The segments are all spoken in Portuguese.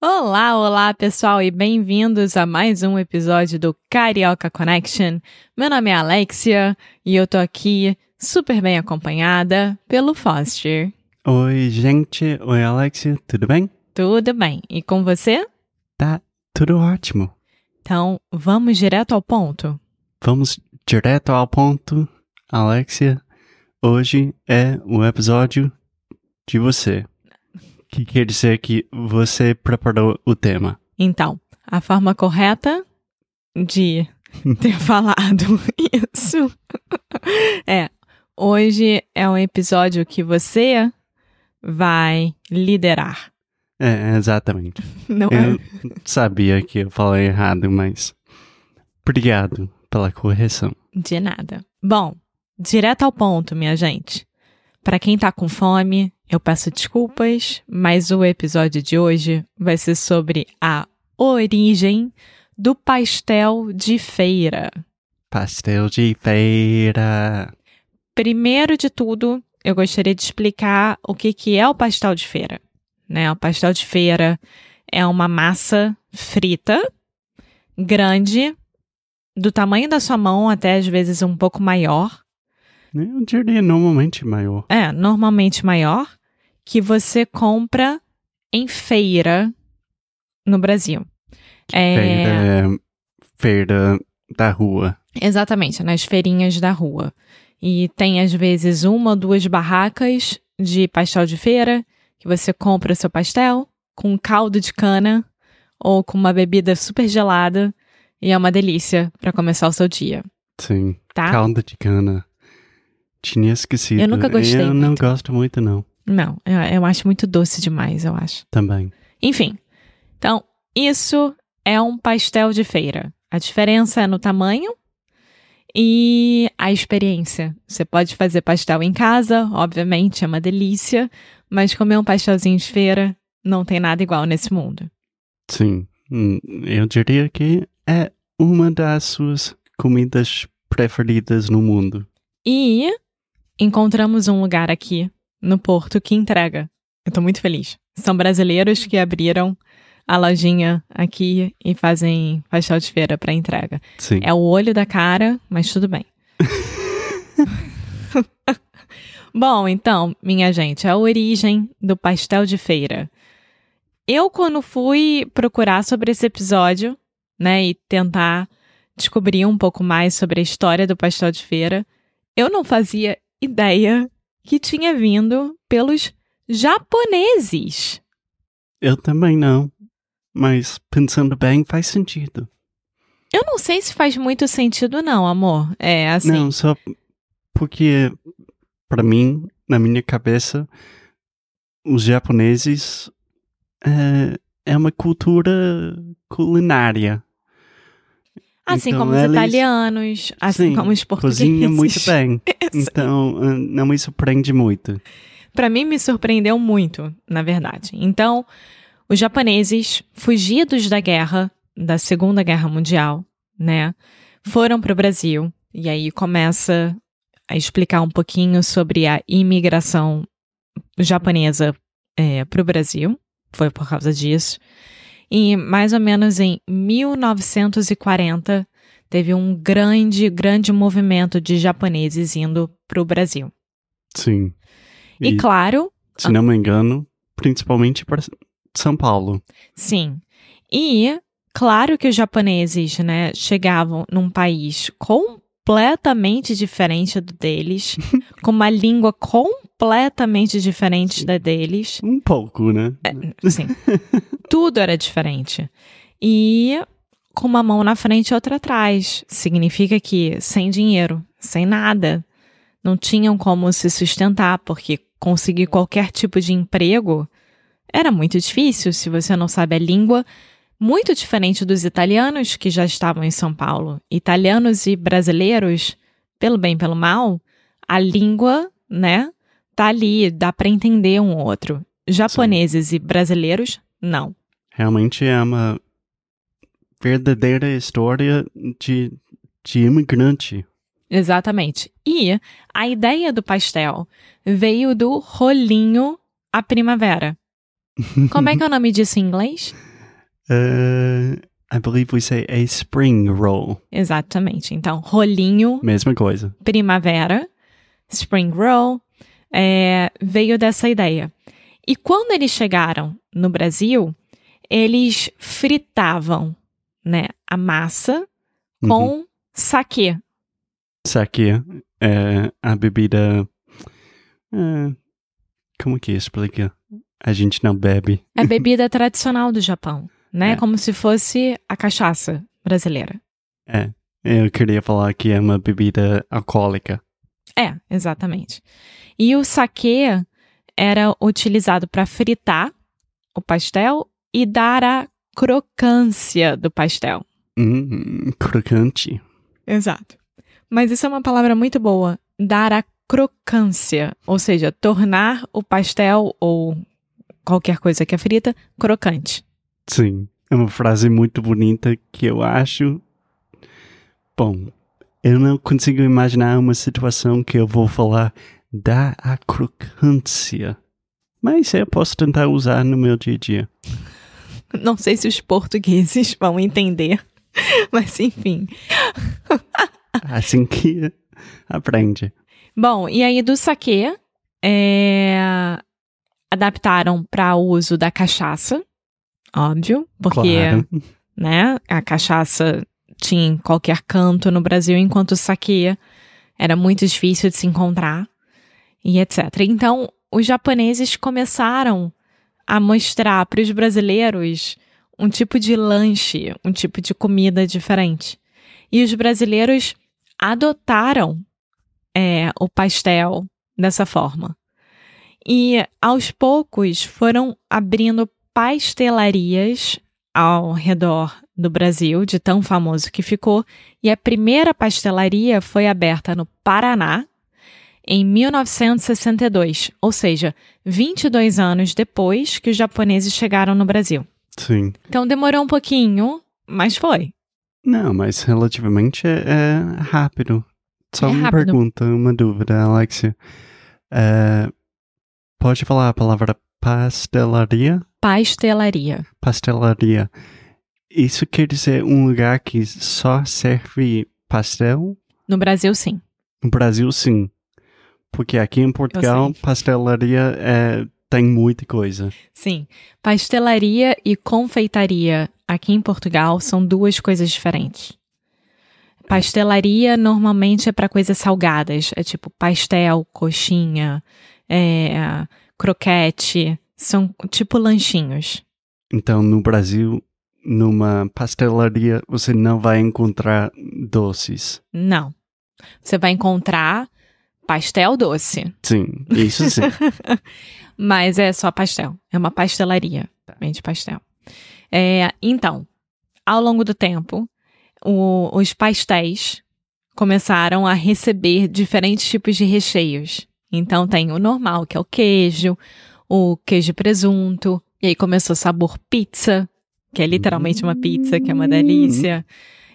Olá, olá pessoal e bem-vindos a mais um episódio do Carioca Connection. Meu nome é Alexia e eu tô aqui super bem acompanhada pelo Foster. Oi, gente. Oi, Alexia. Tudo bem? Tudo bem. E com você? Tá tudo ótimo. Então, vamos direto ao ponto? Vamos direto ao ponto. Alexia, hoje é o episódio de você. Que quer dizer que você preparou o tema. Então, a forma correta de ter falado isso é: hoje é um episódio que você vai liderar. É, exatamente. Não Eu é? sabia que eu falei errado, mas obrigado pela correção. De nada. Bom, direto ao ponto, minha gente. Para quem tá com fome, eu peço desculpas, mas o episódio de hoje vai ser sobre a origem do pastel de feira. Pastel de feira. Primeiro de tudo, eu gostaria de explicar o que, que é o pastel de feira. Né? O pastel de feira é uma massa frita, grande, do tamanho da sua mão, até às vezes um pouco maior. Eu diria normalmente maior. É, normalmente maior, que você compra em feira no Brasil. É, Feira, é feira da rua. Exatamente, nas feirinhas da rua. E tem às vezes uma ou duas barracas de pastel de feira que você compra o seu pastel com caldo de cana ou com uma bebida super gelada e é uma delícia para começar o seu dia, Sim. tá? Calda de cana. Tinha esquecido. Eu nunca gostei Eu não muito. gosto muito, não. Não, eu, eu acho muito doce demais, eu acho. Também. Enfim, então isso é um pastel de feira. A diferença é no tamanho e a experiência. Você pode fazer pastel em casa, obviamente, é uma delícia, mas comer um pastelzinho de feira não tem nada igual nesse mundo. Sim. Hum, Eu diria que é uma das suas comidas preferidas no mundo. E encontramos um lugar aqui no Porto que entrega. Eu tô muito feliz. São brasileiros que abriram a lojinha aqui e fazem pastel de feira para entrega. Sim. É o olho da cara, mas tudo bem. Bom, então, minha gente, a origem do pastel de feira. Eu, quando fui procurar sobre esse episódio, né, e tentar descobrir um pouco mais sobre a história do pastel de feira, eu não fazia ideia que tinha vindo pelos japoneses. Eu também não. Mas pensando bem, faz sentido. Eu não sei se faz muito sentido, não, amor. É assim. Não, só porque, pra mim, na minha cabeça, os japoneses é, é uma cultura culinária. Assim Então, como os eles- italianos, assim Sim, como os portugueses. Cozinha muito bem. Então, não me surpreende muito. Pra mim me surpreendeu muito, na verdade. Então, os japoneses, fugidos da guerra, da Segunda Guerra Mundial, né, foram para o Brasil e aí começa a explicar um pouquinho sobre a imigração japonesa para o Brasil. Foi por causa disso. E mais ou menos em 1940 teve um grande, grande movimento de japoneses indo para o Brasil. Sim. E, claro, se não me engano, principalmente para São Paulo. sim. E claro que os japoneses, né, chegavam num país completamente diferente do deles, com uma língua completamente diferente da deles. Um pouco, né? Sim. Tudo era diferente. E com uma mão na frente e outra atrás. Significa que sem dinheiro, sem nada, não tinham como se sustentar, porque conseguir qualquer tipo de emprego era muito difícil se você não sabe a língua. Muito diferente dos italianos que já estavam em São Paulo. Italianos e brasileiros, pelo bem e pelo mal, a língua, né, tá ali, dá para entender um outro. Japoneses Sim. e brasileiros, não. Realmente é uma verdadeira história de, de imigrante. Exatamente. E a ideia do pastel veio do rolinho a primavera. Como é que é o nome disso em inglês? Uh, I believe we say a spring roll. Exatamente. Então, rolinho. Mesma coisa. Primavera, spring roll, é, veio dessa ideia. E quando eles chegaram no Brasil, eles fritavam né, a massa com uhum. saquê. Saquê é a bebida. É, como que explica? A gente não bebe. É a bebida tradicional do Japão, né? É. Como se fosse a cachaça brasileira. É. Eu queria falar que é uma bebida alcoólica. É, exatamente. E o saquê era utilizado para fritar o pastel e dar a crocância do pastel. Hum, crocante. Exato. Mas isso é uma palavra muito boa. Dar a crocância, ou seja, tornar o pastel ou qualquer coisa que é frita crocante. Sim, é uma frase muito bonita que eu acho. Bom, eu não consigo imaginar uma situação que eu vou falar da a crocância. Mas eu posso tentar usar no meu dia a dia. Não sei se os portugueses vão entender, mas enfim. assim que aprende. Bom, e aí do saque é, adaptaram para o uso da cachaça, óbvio, porque claro. né, a cachaça tinha em qualquer canto no Brasil, enquanto o saque era muito difícil de se encontrar e etc. Então, os japoneses começaram a mostrar para os brasileiros um tipo de lanche, um tipo de comida diferente. E os brasileiros adotaram é, o pastel dessa forma. E aos poucos foram abrindo pastelarias ao redor do Brasil, de tão famoso que ficou, e a primeira pastelaria foi aberta no Paraná, em 1962, ou seja, 22 anos depois que os japoneses chegaram no Brasil. Sim. Então demorou um pouquinho, mas foi. Não, mas relativamente é, é rápido. Só é uma rápido. pergunta, uma dúvida, Alexia. É, pode falar a palavra pastelaria? Pastelaria. Pastelaria. Isso quer dizer um lugar que só serve pastel? No Brasil, sim. No Brasil, sim. Porque aqui em Portugal, pastelaria é, tem muita coisa. Sim. Pastelaria e confeitaria aqui em Portugal são duas coisas diferentes. Pastelaria normalmente é para coisas salgadas, é tipo pastel, coxinha, é, croquete, são tipo lanchinhos. Então, no Brasil, numa pastelaria, você não vai encontrar doces. Não. Você vai encontrar pastel doce. Sim, isso sim. Mas é só pastel. É uma pastelaria. Vende pastel. É, então, ao longo do tempo, o, os pastéis começaram a receber diferentes tipos de recheios. Então tem o normal, que é o queijo, o queijo presunto, e aí começou o sabor pizza, que é literalmente uma pizza, que é uma delícia.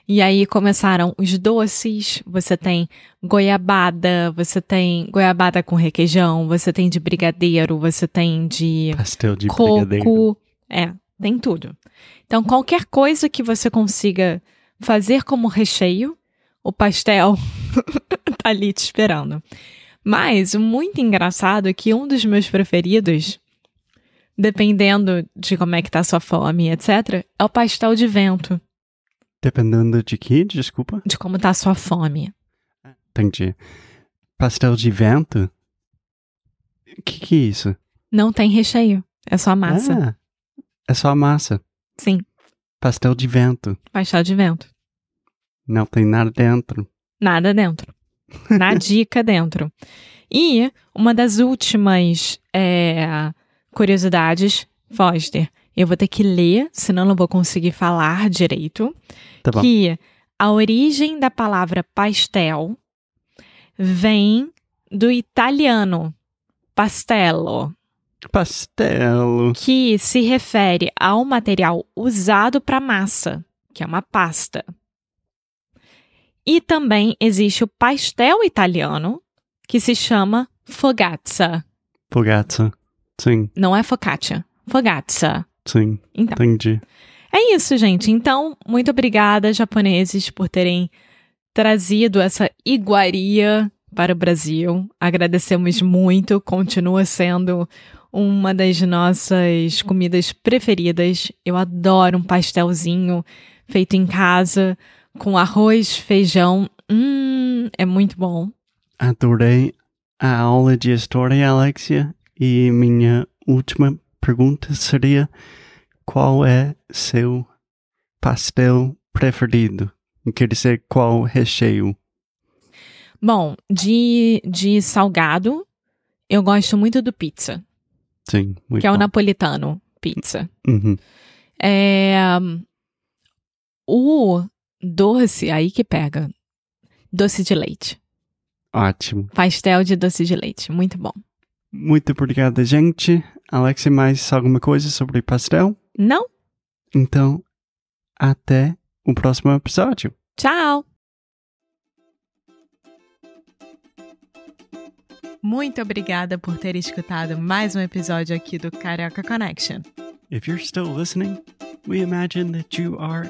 E aí começaram os doces, você tem goiabada, você tem goiabada com requeijão, você tem de brigadeiro, você tem de pastel de coco. brigadeiro. É, tem tudo. Então qualquer coisa que você consiga fazer como recheio, o pastel tá ali te esperando. Mas o muito engraçado é que um dos meus preferidos, dependendo de como é que tá a sua fome, etc, é o pastel de vento. Dependendo de que? Desculpa. De como tá a sua fome. Entendi. Pastel de vento? O que, que é isso? Não tem recheio. É só massa. Ah, é só massa. Sim, Pastel de vento. pastel de vento. Não tem nada dentro. Nada dentro. Na dica dentro. E uma das últimas é, curiosidades, Foster, eu vou ter que ler, senão não vou conseguir falar direito, Tá bom. que a origem da palavra pastel vem do italiano pastello, Pastelo. que se refere ao material usado para massa, que é uma pasta. E também existe o pastel italiano, que se chama fogazza. Fogazza. Sim, Não é focaccia, fogazza. sim. Então, Entendi. é isso, gente. Então, muito obrigada, japoneses, por terem trazido essa iguaria para o Brasil. Agradecemos muito, continua sendo uma das nossas comidas preferidas. Eu adoro um pastelzinho feito em casa, com arroz, feijão. Hum, é muito bom. Adorei a aula de história, Alexia. E minha última pergunta seria: qual é seu pastel preferido? Quer dizer, qual recheio? Bom, de, de salgado, eu gosto muito do pizza, Sim, muito que é o bom. napolitano pizza. Uhum. É, o doce, aí que pega. Doce de leite. Ótimo. Pastel de doce de leite. Muito bom. Muito obrigada, gente. Alexia, mais alguma coisa sobre pastel? Não? Então, até o próximo episódio. Tchau! Muito obrigada por ter escutado mais um episódio aqui do Carioca Connection. If you're still listening, we imagine that you are